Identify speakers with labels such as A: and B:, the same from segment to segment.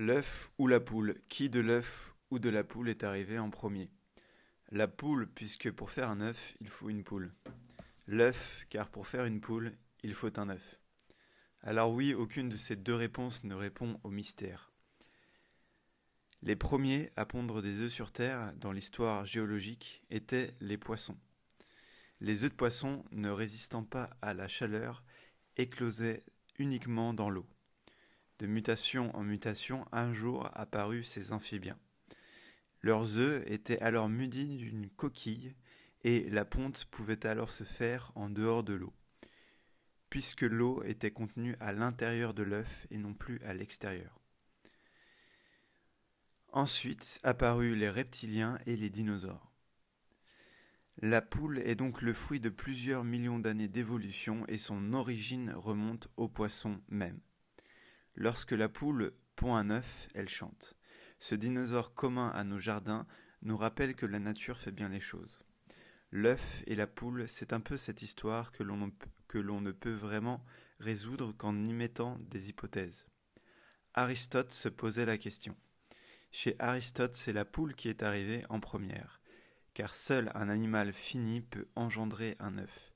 A: L'œuf ou la poule? Qui de l'œuf ou de la poule est arrivé en premier? La poule, puisque pour faire un œuf, il faut une poule. L'œuf, car pour faire une poule, il faut un œuf. Alors oui, aucune de ces deux réponses ne répond au mystère. Les premiers à pondre des œufs sur Terre dans l'histoire géologique étaient les poissons. Les œufs de poisson, ne résistant pas à la chaleur, éclosaient uniquement dans l'eau. De mutation en mutation, un jour apparurent ces amphibiens. Leurs œufs étaient alors mudis d'une coquille, et la ponte pouvait alors se faire en dehors de l'eau, puisque l'eau était contenue à l'intérieur de l'œuf et non plus à l'extérieur. Ensuite apparurent les reptiliens et les dinosaures. La poule est donc le fruit de plusieurs millions d'années d'évolution et son origine remonte au poisson même. Lorsque la poule pond un œuf, elle chante. Ce dinosaure commun à nos jardins nous rappelle que la nature fait bien les choses. L'œuf et la poule, c'est un peu cette histoire que l'on ne peut vraiment résoudre qu'en y mettant des hypothèses. Aristote se posait la question. Chez Aristote, c'est la poule qui est arrivée en première, car seul un animal fini peut engendrer un œuf.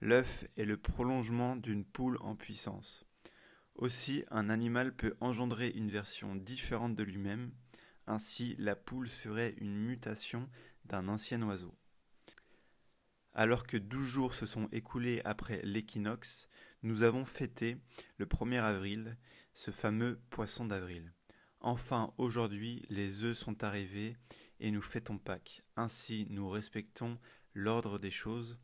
A: L'œuf est le prolongement d'une poule en puissance. Aussi, un animal peut engendrer une version différente de lui-même, ainsi la poule serait une mutation d'un ancien oiseau. Alors que douze jours se sont écoulés après l'équinoxe, nous avons fêté le 1er avril, ce fameux poisson d'avril. Enfin, aujourd'hui, les œufs sont arrivés et nous fêtons Pâques. Ainsi, nous respectons l'ordre des choses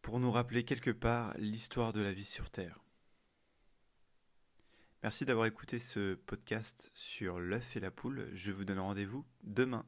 A: pour nous rappeler quelque part l'histoire de la vie sur Terre. Merci d'avoir écouté ce podcast sur l'œuf et la poule. Je vous donne rendez-vous demain.